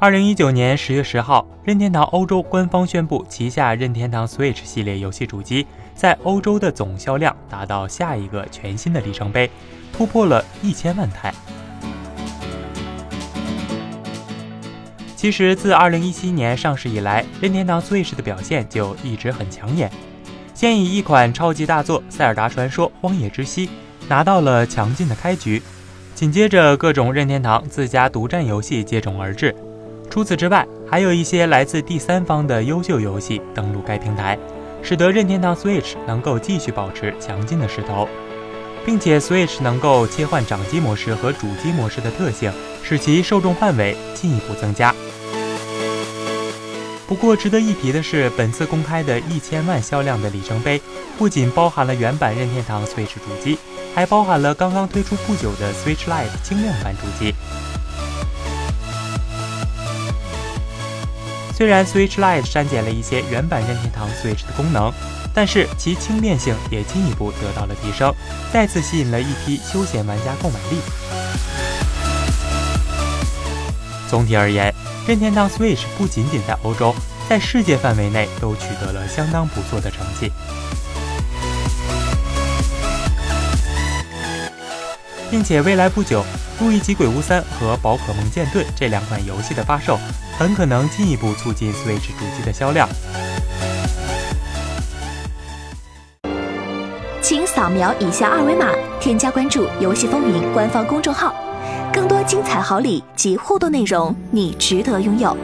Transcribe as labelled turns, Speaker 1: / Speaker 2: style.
Speaker 1: 二零一九年十月十号，任天堂欧洲官方宣布，旗下任天堂 Switch 系列游戏主机在欧洲的总销量达到下一个全新的里程碑，突破了一千万台。其实，自二零一七年上市以来，任天堂 Switch 的表现就一直很抢眼。先以一款超级大作《塞尔达传说：荒野之息》拿到了强劲的开局，紧接着各种任天堂自家独占游戏接踵而至。除此之外，还有一些来自第三方的优秀游戏登陆该平台，使得任天堂 Switch 能够继续保持强劲的势头，并且 Switch 能够切换掌机模式和主机模式的特性，使其受众范围进一步增加。不过，值得一提的是，本次公开的一千万销量的里程碑，不仅包含了原版任天堂 Switch 主机，还包含了刚刚推出不久的 Switch Lite 轻量版主机。虽然 Switch Lite 删减了一些原版任天堂 Switch 的功能，但是其轻便性也进一步得到了提升，再次吸引了一批休闲玩家购买力。总体而言，任天堂 Switch 不仅仅在欧洲，在世界范围内都取得了相当不错的成绩，并且未来不久。《路易吉鬼屋三》和《宝可梦剑盾》这两款游戏的发售，很可能进一步促进 Switch 主机的销量。
Speaker 2: 请扫描以下二维码，添加关注“游戏风云”官方公众号，更多精彩好礼及互动内容，你值得拥有。